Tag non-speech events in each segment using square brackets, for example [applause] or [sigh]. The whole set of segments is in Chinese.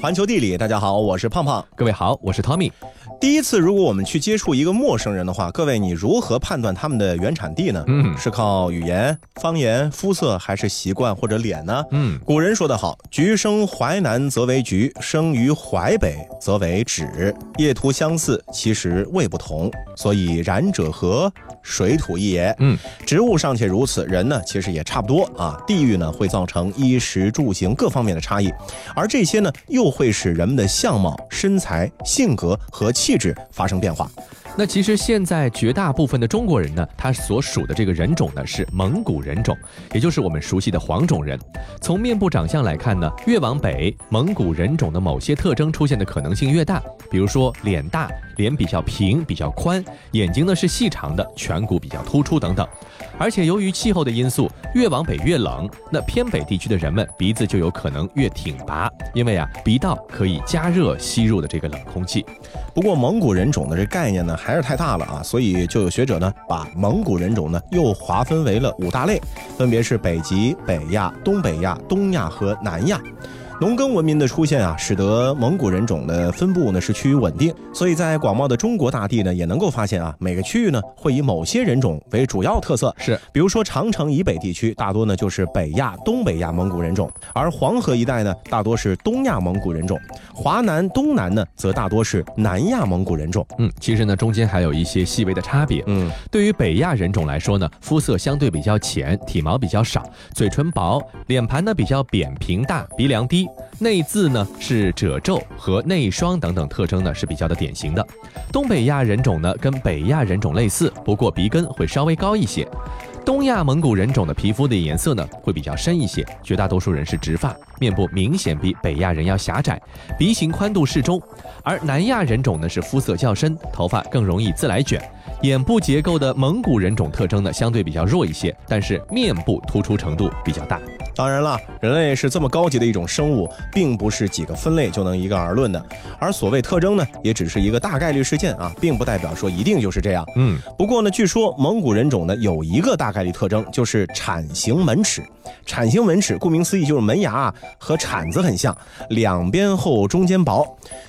环球地理，大家好，我是胖胖。各位好，我是 Tommy。第一次，如果我们去接触一个陌生人的话，各位你如何判断他们的原产地呢？嗯是靠语言、方言、肤色，还是习惯或者脸呢？嗯，古人说得好：“橘生淮南则为橘，生于淮北则为枳。叶图相似，其实味不同。所以然者何？水土异也。”嗯，植物尚且如此，人呢其实也差不多啊。地域呢会造成衣食住行各方面的差异，而这些呢又会使人们的相貌、身材、性格和气气质发生变化。那其实现在绝大部分的中国人呢，他所属的这个人种呢是蒙古人种，也就是我们熟悉的黄种人。从面部长相来看呢，越往北，蒙古人种的某些特征出现的可能性越大，比如说脸大，脸比较平、比较宽，眼睛呢是细长的，颧骨比较突出等等。而且由于气候的因素，越往北越冷，那偏北地区的人们鼻子就有可能越挺拔，因为啊鼻道可以加热吸入的这个冷空气。不过蒙古人种的这概念呢还还是太大了啊，所以就有学者呢把蒙古人种呢又划分为了五大类，分别是北极、北亚、东北亚、东亚和南亚。农耕文明的出现啊，使得蒙古人种的分布呢是趋于稳定，所以在广袤的中国大地呢，也能够发现啊，每个区域呢会以某些人种为主要特色。是，比如说长城以北地区，大多呢就是北亚、东北亚蒙古人种，而黄河一带呢，大多是东亚蒙古人种，华南、东南呢，则大多是南亚蒙古人种。嗯，其实呢中间还有一些细微的差别。嗯，对于北亚人种来说呢，肤色相对比较浅，体毛比较少，嘴唇薄，脸盘呢比较扁平大，鼻梁低，内眦呢是褶皱和内双等等特征呢是比较的典型的。东北亚人种呢跟北亚人种类似，不过鼻根会稍微高一些。东亚蒙古人种的皮肤的颜色呢会比较深一些，绝大多数人是直发，面部明显比北亚人要狭窄，鼻型宽度适中。而南亚人种呢是肤色较深，头发更容易自来卷。眼部结构的蒙古人种特征呢相对比较弱一些，但是面部突出程度比较大。当然了，人类是这么高级的一种生物，并不是几个分类就能一概而论的。而所谓特征呢，也只是一个大概率事件啊，并不代表说一定就是这样。嗯，不过呢，据说蒙古人种呢有一个大概率特征，就是铲形门齿。铲形门齿顾名思义就是门牙啊和铲子很像，两边厚，中间薄。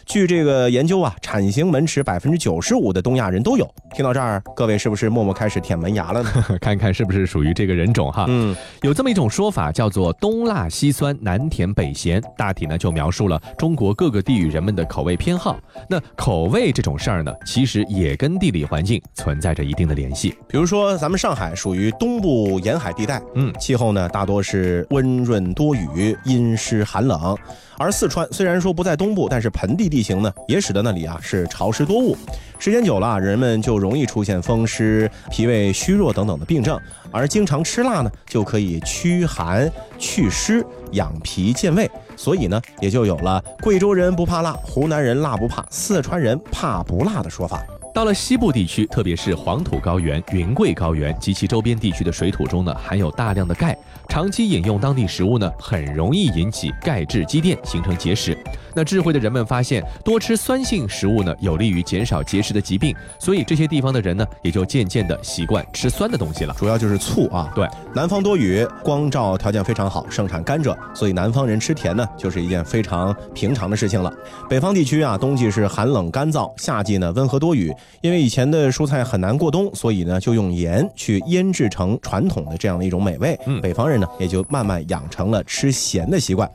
据这个研究啊，铲形门齿百分之九十五的东亚人都有。听到这儿，各位是不是默默开始舔门牙了呢？[laughs] 看看是不是属于这个人种哈。嗯，有这么一种说法，叫做东辣西酸，南甜北咸，大体呢就描述了中国各个地域人们的口味偏好。那口味这种事儿呢，其实也跟地理环境存在着一定的联系。比如说咱们上海属于东部沿海地带，嗯，气候呢大多是温润多雨，阴湿寒冷。而四川虽然说不在东部，但是盆地地形呢，也使得那里啊是潮湿多雾。时间久了，人们就容易出现风湿、脾胃虚弱等等的病症。而经常吃辣呢，就可以驱寒、祛湿、养脾健胃。所以呢，也就有了贵州人不怕辣，湖南人辣不怕，四川人怕不辣的说法。到了西部地区，特别是黄土高原、云贵高原及其周边地区的水土中呢，含有大量的钙。长期饮用当地食物呢，很容易引起钙质积淀，形成结石。那智慧的人们发现，多吃酸性食物呢，有利于减少结石的疾病。所以这些地方的人呢，也就渐渐的习惯吃酸的东西了。主要就是醋啊。对，南方多雨，光照条件非常好，盛产甘蔗，所以南方人吃甜呢，就是一件非常平常的事情了。北方地区啊，冬季是寒冷干燥，夏季呢温和多雨。因为以前的蔬菜很难过冬，所以呢就用盐去腌制成传统的这样的一种美味。嗯北方人呢也就慢慢养成了吃咸的习惯。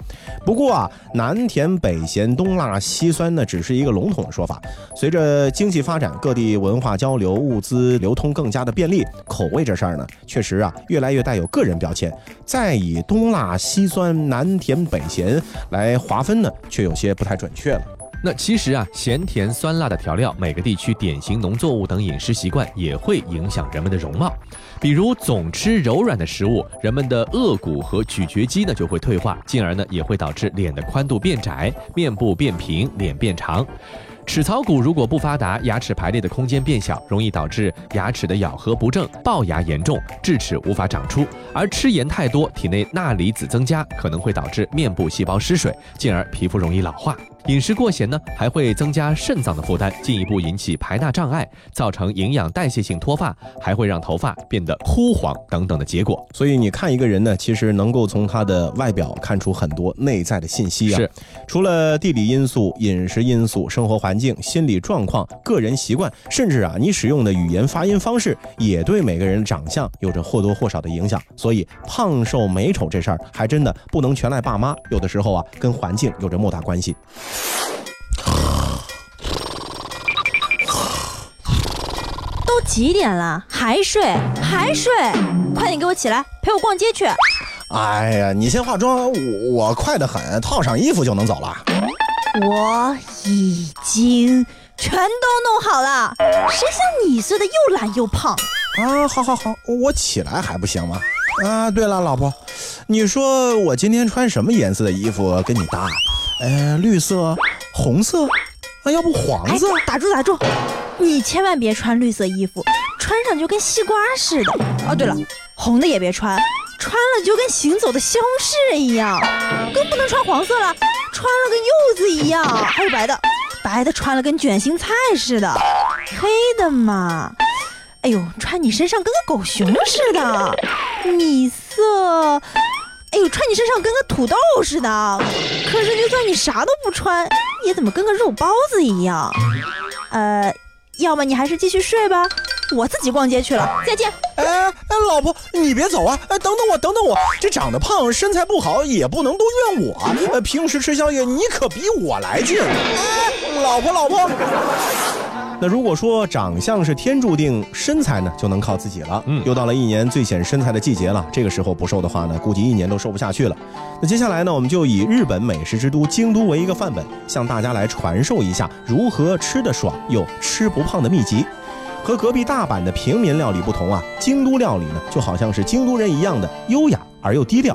不过啊，南甜北咸，东辣西酸呢，只是一个笼统的说法。随着经济发展，各地文化交流、物资流通更加的便利，口味这事儿呢，确实啊，越来越带有个人标签。再以东辣西酸、南甜北咸来划分呢，却有些不太准确了。那其实啊，咸甜酸辣的调料，每个地区典型农作物等饮食习惯也会影响人们的容貌。比如总吃柔软的食物，人们的颚骨和咀嚼肌呢就会退化，进而呢也会导致脸的宽度变窄，面部变平，脸变长。齿槽骨如果不发达，牙齿排列的空间变小，容易导致牙齿的咬合不正、龅牙严重，智齿无法长出。而吃盐太多，体内钠离子增加，可能会导致面部细胞失水，进而皮肤容易老化。饮食过咸呢，还会增加肾脏的负担，进一步引起排钠障碍，造成营养代谢性脱发，还会让头发变得枯黄等等的结果。所以你看一个人呢，其实能够从他的外表看出很多内在的信息啊。是，除了地理因素、饮食因素、生活环境、心理状况、个人习惯，甚至啊，你使用的语言发音方式，也对每个人的长相有着或多或少的影响。所以胖瘦美丑这事儿，还真的不能全赖爸妈，有的时候啊，跟环境有着莫大关系。[sighs] 都几点了，还睡还睡？快点给我起来，陪我逛街去。哎呀，你先化妆，我我快得很，套上衣服就能走了。我已经全都弄好了，谁像你似的又懒又胖？啊，好好好，我起来还不行吗？啊，对了，老婆，你说我今天穿什么颜色的衣服跟你搭？呃，绿色、红色，啊，要不黄色？打住打住，你千万别穿绿色衣服，穿上就跟西瓜似的。哦，对了，红的也别穿，穿了就跟行走的西红柿一样。更不能穿黄色了，穿了跟柚子一样。还有白的，白的穿了跟卷心菜似的。黑的嘛，哎呦，穿你身上跟个狗熊似的。米色。哎呦，穿你身上跟个土豆似的，可是就算你啥都不穿，也怎么跟个肉包子一样？呃，要么你还是继续睡吧，我自己逛街去了，再见。哎哎，老婆，你别走啊！哎，等等我，等等我，这长得胖、身材不好也不能都怨我。呃，平时吃宵夜你可比我来劲。哎，老婆，老婆。那如果说长相是天注定，身材呢就能靠自己了。嗯，又到了一年最显身材的季节了，这个时候不瘦的话呢，估计一年都瘦不下去了。那接下来呢，我们就以日本美食之都京都为一个范本，向大家来传授一下如何吃得爽又吃不胖的秘籍。和隔壁大阪的平民料理不同啊，京都料理呢就好像是京都人一样的优雅而又低调。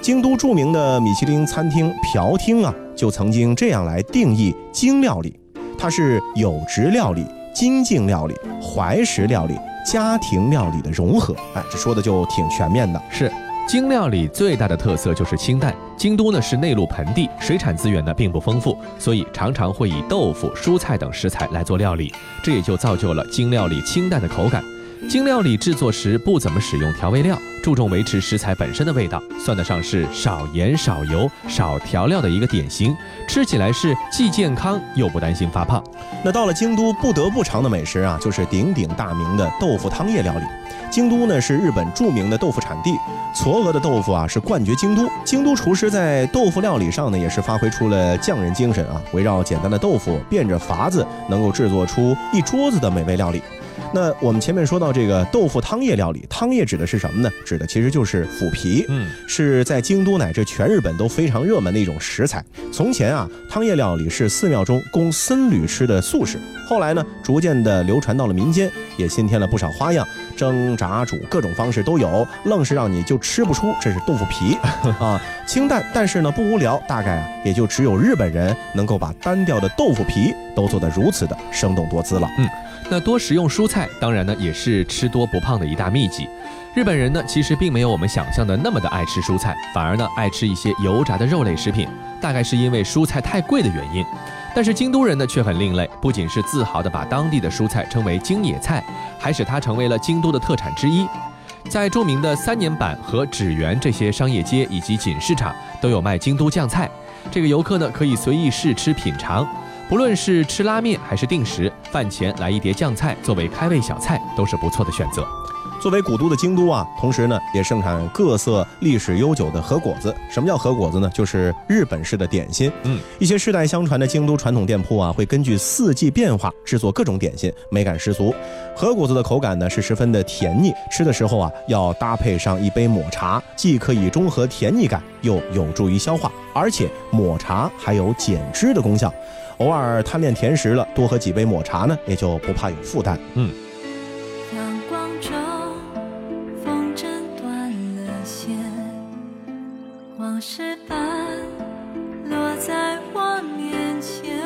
京都著名的米其林餐厅朴厅啊，就曾经这样来定义京料理。它是有职料理、精进料理、怀石料理、家庭料理的融合，哎，这说的就挺全面的。是，京料理最大的特色就是清淡。京都呢是内陆盆地，水产资源呢并不丰富，所以常常会以豆腐、蔬菜等食材来做料理，这也就造就了京料理清淡的口感。京料理制作时不怎么使用调味料，注重维持食材本身的味道，算得上是少盐少油少调料的一个典型。吃起来是既健康又不担心发胖。那到了京都不得不尝的美食啊，就是鼎鼎大名的豆腐汤叶料理。京都呢是日本著名的豆腐产地，嵯峨的豆腐啊是冠绝京都。京都厨师在豆腐料理上呢也是发挥出了匠人精神啊，围绕简单的豆腐，变着法子能够制作出一桌子的美味料理。那我们前面说到这个豆腐汤叶料理，汤叶指的是什么呢？指的其实就是腐皮，嗯，是在京都乃至全日本都非常热门的一种食材。从前啊，汤叶料理是寺庙中供僧侣吃的素食，后来呢，逐渐的流传到了民间，也新添了不少花样，蒸、炸、煮各种方式都有，愣是让你就吃不出这是豆腐皮 [laughs] 啊。清淡，但是呢不无聊，大概啊也就只有日本人能够把单调的豆腐皮都做得如此的生动多姿了，嗯。那多食用蔬菜，当然呢也是吃多不胖的一大秘籍。日本人呢其实并没有我们想象的那么的爱吃蔬菜，反而呢爱吃一些油炸的肉类食品，大概是因为蔬菜太贵的原因。但是京都人呢却很另类，不仅是自豪的把当地的蔬菜称为京野菜，还使它成为了京都的特产之一。在著名的三年坂和纸园这些商业街以及锦市场都有卖京都酱菜，这个游客呢可以随意试吃品尝。不论是吃拉面还是定时，饭前来一碟酱菜作为开胃小菜，都是不错的选择。作为古都的京都啊，同时呢也盛产各色历史悠久的和果子。什么叫和果子呢？就是日本式的点心。嗯，一些世代相传的京都传统店铺啊，会根据四季变化制作各种点心，美感十足。和果子的口感呢是十分的甜腻，吃的时候啊要搭配上一杯抹茶，既可以中和甜腻感，又有助于消化，而且抹茶还有减脂的功效。偶尔贪恋甜食了，多喝几杯抹茶呢，也就不怕有负担。嗯。阳光中，风筝断了线，往事般落在我面前。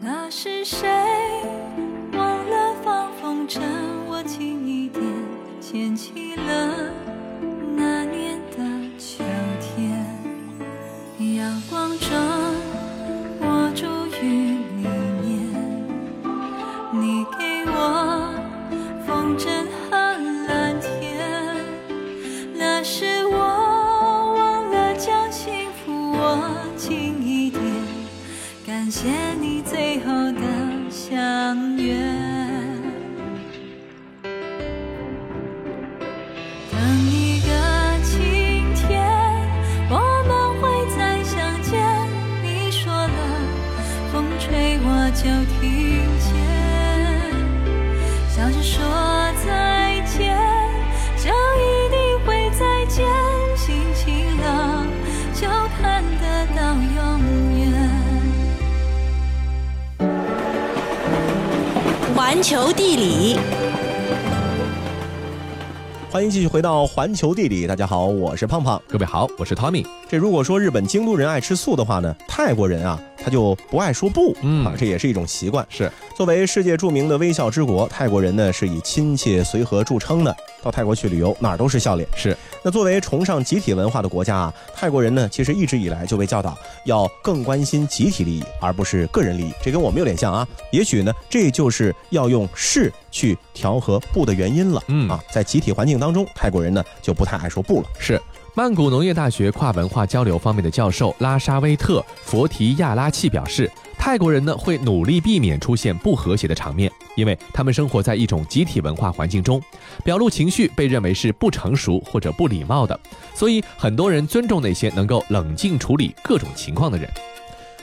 那是谁就听见，笑着说再见，就一定会再见。心情了，就看得到永远。环球地理，欢迎继续回到环球地理，大家好，我是胖胖。各位好，我是 Tommy。这如果说日本京都人爱吃素的话呢，泰国人啊他就不爱说不，嗯啊，这也是一种习惯。是作为世界著名的微笑之国，泰国人呢是以亲切随和著称的。到泰国去旅游，哪儿都是笑脸。是，那作为崇尚集体文化的国家啊，泰国人呢其实一直以来就被教导要更关心集体利益，而不是个人利益。这跟我们有点像啊。也许呢，这就是要用是去调和不的原因了。嗯啊，在集体环境当中，泰国人呢就不太爱说不了。是。曼谷农业大学跨文化交流方面的教授拉沙威特·佛提亚拉契表示，泰国人呢会努力避免出现不和谐的场面，因为他们生活在一种集体文化环境中，表露情绪被认为是不成熟或者不礼貌的，所以很多人尊重那些能够冷静处理各种情况的人。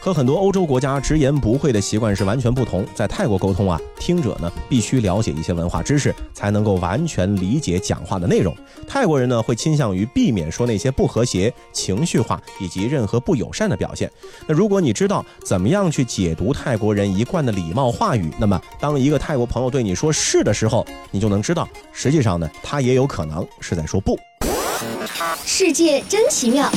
和很多欧洲国家直言不讳的习惯是完全不同。在泰国沟通啊，听者呢必须了解一些文化知识，才能够完全理解讲话的内容。泰国人呢会倾向于避免说那些不和谐、情绪化以及任何不友善的表现。那如果你知道怎么样去解读泰国人一贯的礼貌话语，那么当一个泰国朋友对你说是的时候，你就能知道，实际上呢他也有可能是在说不。世界真奇妙。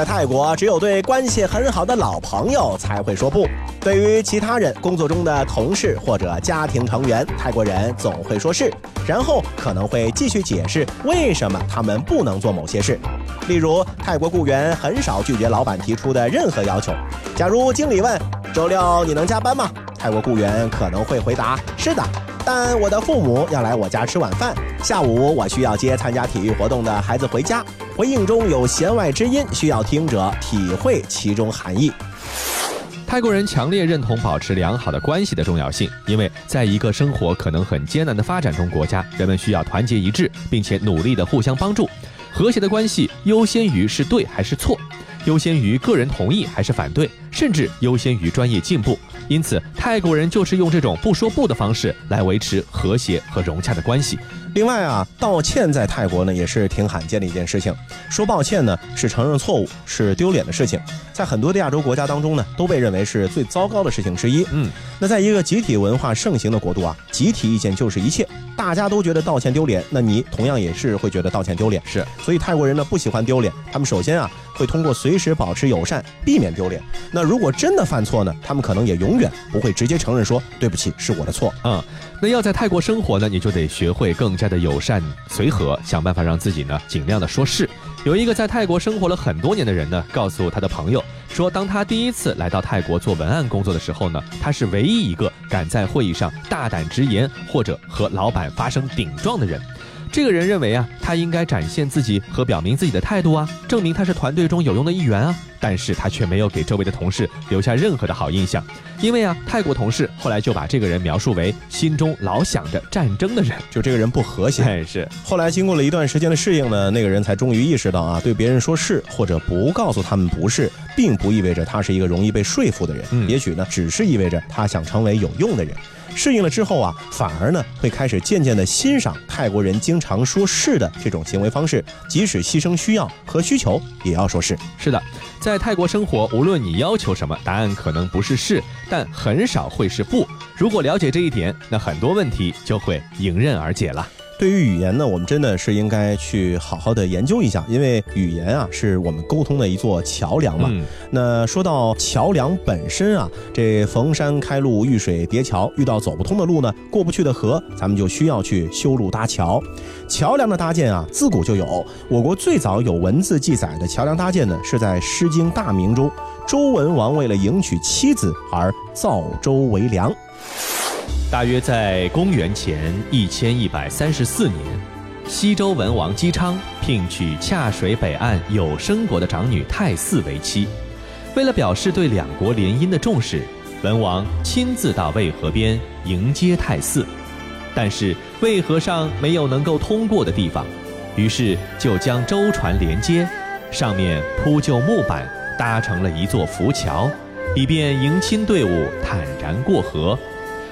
在泰国，只有对关系很好的老朋友才会说不。对于其他人、工作中的同事或者家庭成员，泰国人总会说是，然后可能会继续解释为什么他们不能做某些事。例如，泰国雇员很少拒绝老板提出的任何要求。假如经理问：“周六你能加班吗？”泰国雇员可能会回答：“是的。”但我的父母要来我家吃晚饭，下午我需要接参加体育活动的孩子回家。回应中有弦外之音，需要听者体会其中含义。泰国人强烈认同保持良好的关系的重要性，因为在一个生活可能很艰难的发展中国家，人们需要团结一致，并且努力的互相帮助。和谐的关系优先于是对还是错，优先于个人同意还是反对，甚至优先于专业进步。因此，泰国人就是用这种不说不的方式来维持和谐和融洽的关系。另外啊，道歉在泰国呢也是挺罕见的一件事情。说抱歉呢是承认错误，是丢脸的事情，在很多的亚洲国家当中呢都被认为是最糟糕的事情之一。嗯，那在一个集体文化盛行的国度啊，集体意见就是一切，大家都觉得道歉丢脸，那你同样也是会觉得道歉丢脸。是，所以泰国人呢不喜欢丢脸，他们首先啊会通过随时保持友善，避免丢脸。那如果真的犯错呢，他们可能也永不会直接承认说对不起是我的错。嗯，那要在泰国生活呢，你就得学会更加的友善随和，想办法让自己呢尽量的说是。有一个在泰国生活了很多年的人呢，告诉他的朋友说，当他第一次来到泰国做文案工作的时候呢，他是唯一一个敢在会议上大胆直言或者和老板发生顶撞的人。这个人认为啊，他应该展现自己和表明自己的态度啊，证明他是团队中有用的一员啊。但是他却没有给周围的同事留下任何的好印象，因为啊，泰国同事后来就把这个人描述为心中老想着战争的人，就这个人不和谐。哎，是。后来经过了一段时间的适应呢，那个人才终于意识到啊，对别人说是或者不告诉他们不是，并不意味着他是一个容易被说服的人。嗯也许呢，只是意味着他想成为有用的人。适应了之后啊，反而呢会开始渐渐的欣赏泰国人经常说是的这种行为方式，即使牺牲需要和需求，也要说是。是的，在泰国生活，无论你要求什么，答案可能不是是，但很少会是不。如果了解这一点，那很多问题就会迎刃而解了。对于语言呢，我们真的是应该去好好的研究一下，因为语言啊是我们沟通的一座桥梁嘛。嗯，那说到桥梁本身啊，这逢山开路，遇水叠桥，遇到走不通的路呢，过不去的河，咱们就需要去修路搭桥。桥梁的搭建啊，自古就有。我国最早有文字记载的桥梁搭建呢，是在《诗经·大明》中，周文王为了迎娶妻子而造舟为梁。大约在公元前一千一百三十四年，西周文王姬昌聘娶恰水北岸有生国的长女太姒为妻。为了表示对两国联姻的重视，文王亲自到渭河边迎接太姒。但是渭河上没有能够通过的地方，于是就将舟船连接，上面铺就木板，搭成了一座浮桥，以便迎亲队伍坦然过河，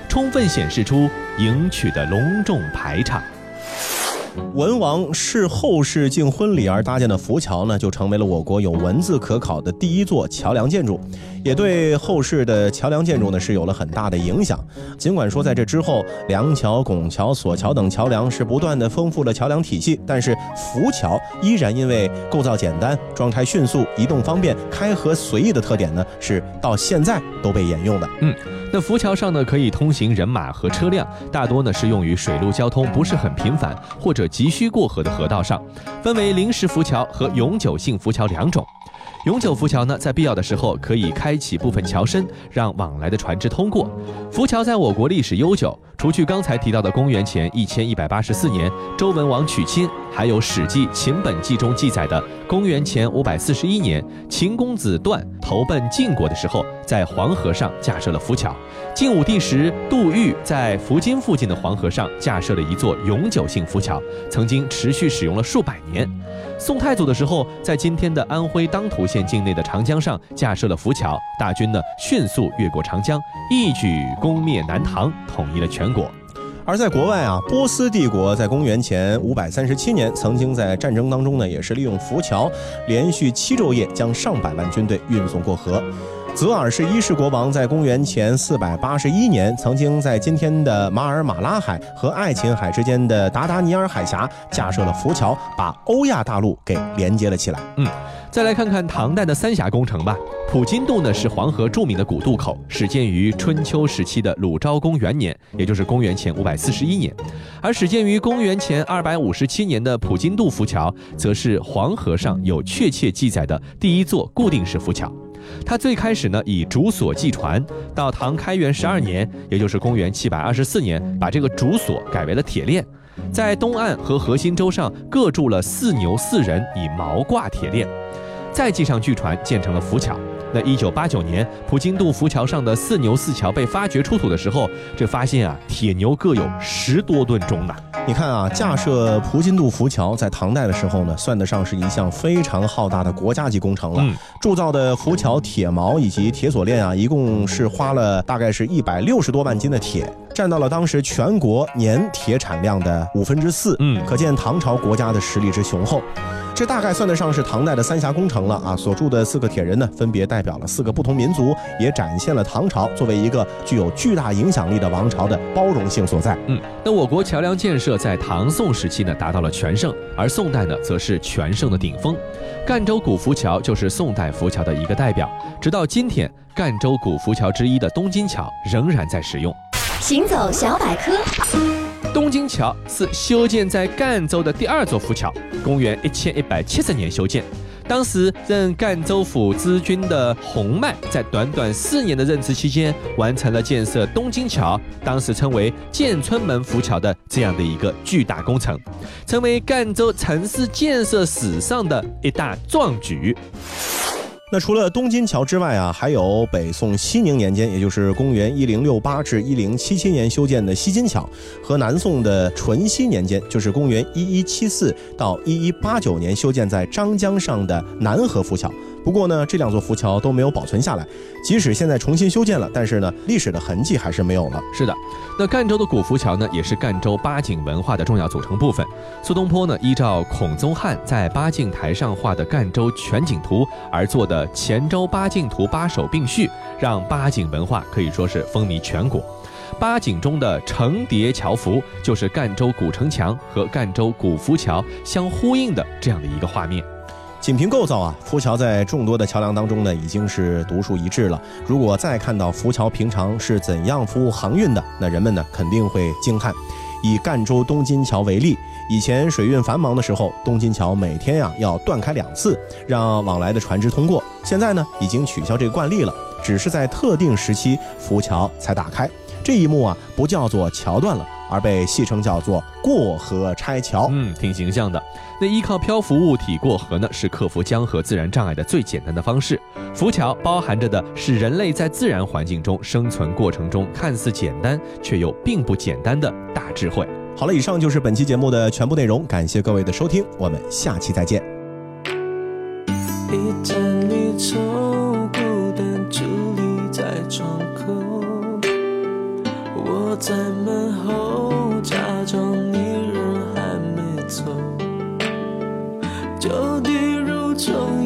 充分显示出迎娶的隆重排场。文王是后世敬婚礼而搭建的浮桥呢，就成为了我国有文字可考的第一座桥梁建筑，也对后世的桥梁建筑呢是有了很大的影响。尽管说在这之后，梁桥、拱桥、索桥等桥梁是不断的丰富了桥梁体系，但是浮桥依然因为构造简单、装拆迅速、移动方便、开合随意的特点呢，是到现在都被沿用的。嗯。那浮桥上呢，可以通行人马和车辆，大多呢是用于水陆交通不是很频繁或者急需过河的河道上，分为临时浮桥和永久性浮桥两种。永久浮桥呢，在必要的时候可以开启部分桥身，让往来的船只通过。浮桥在我国历史悠久，除去刚才提到的公元前一千一百八十四年周文王娶亲，还有《史记·秦本纪》中记载的公元前五百四十一年秦公子段投奔晋国的时候，在黄河上架设了浮桥。晋武帝时，杜预在福津附近的黄河上架设了一座永久性浮桥，曾经持续使用了数百年。宋太祖的时候，在今天的安徽当涂县境内的长江上架设了浮桥，大军呢迅速越过长江，一举攻灭南唐，统一了全国。而在国外啊，波斯帝国在公元前五百三十七年，曾经在战争当中呢，也是利用浮桥，连续七昼夜将上百万军队运送过河。泽尔是一世国王在公元前四百八十一年，曾经在今天的马尔马拉海和爱琴海之间的达达尼尔海峡架设了浮桥，把欧亚大陆给连接了起来。嗯，再来看看唐代的三峡工程吧。普金渡呢是黄河著名的古渡口，始建于春秋时期的鲁昭公元年，也就是公元前五百四十一年。而始建于公元前二百五十七年的普金渡浮桥，则是黄河上有确切记载的第一座固定式浮桥。他最开始呢以竹索系船，到唐开元十二年，也就是公元七百二十四年，把这个竹索改为了铁链，在东岸和核心洲上各筑了四牛四人，以毛挂铁链，再系上巨船，建成了浮桥。那一九八九年，普津渡浮桥上的四牛四桥被发掘出土的时候，这发现啊，铁牛各有十多吨重呢。你看啊，架设普津渡浮桥在唐代的时候呢，算得上是一项非常浩大的国家级工程了。铸造的浮桥铁锚以及铁锁链啊，一共是花了大概是一百六十多万斤的铁，占到了当时全国年铁产量的五分之四。嗯，可见唐朝国家的实力之雄厚。这大概算得上是唐代的三峡工程了啊！所铸的四个铁人呢，分别代表了四个不同民族，也展现了唐朝作为一个具有巨大影响力的王朝的包容性所在。嗯，那我国桥梁建设在唐宋时期呢达到了全盛，而宋代呢则是全盛的顶峰。赣州古浮桥就是宋代浮桥的一个代表，直到今天，赣州古浮桥之一的东金桥仍然在使用。行走小百科。东京桥是修建在赣州的第二座浮桥，公元一千一百七十年修建。当时任赣州府知军的洪迈，在短短四年的任职期间，完成了建设东京桥，当时称为建春门浮桥的这样的一个巨大工程，成为赣州城市建设史上的一大壮举。那除了东金桥之外啊，还有北宋熙宁年间，也就是公元一零六八至一零七七年修建的西金桥，和南宋的淳熙年间，就是公元一一七四到一一八九年修建在张江上的南河浮桥。不过呢，这两座浮桥都没有保存下来，即使现在重新修建了，但是呢，历史的痕迹还是没有了。是的，那赣州的古浮桥呢，也是赣州八景文化的重要组成部分。苏东坡呢，依照孔宗翰在八景台上画的赣州全景图而做的《黔州八景图》八首并序，让八景文化可以说是风靡全国。八景中的重叠桥幅，就是赣州古城墙和赣州古浮桥相呼应的这样的一个画面。仅凭构造啊，浮桥在众多的桥梁当中呢，已经是独树一帜了。如果再看到浮桥平常是怎样服务航运的，那人们呢肯定会惊叹。以赣州东金桥为例，以前水运繁忙的时候，东金桥每天呀要断开两次，让往来的船只通过。现在呢，已经取消这个惯例了，只是在特定时期浮桥才打开。这一幕啊，不叫做桥断了，而被戏称叫做过河拆桥。嗯，挺形象的。那依靠漂浮物体过河呢，是克服江河自然障碍的最简单的方式。浮桥包含着的是人类在自然环境中生存过程中看似简单却又并不简单的大智慧。好了，以上就是本期节目的全部内容，感谢各位的收听，我们下期再见。一盏离在门后，假装你人还没走。就地如重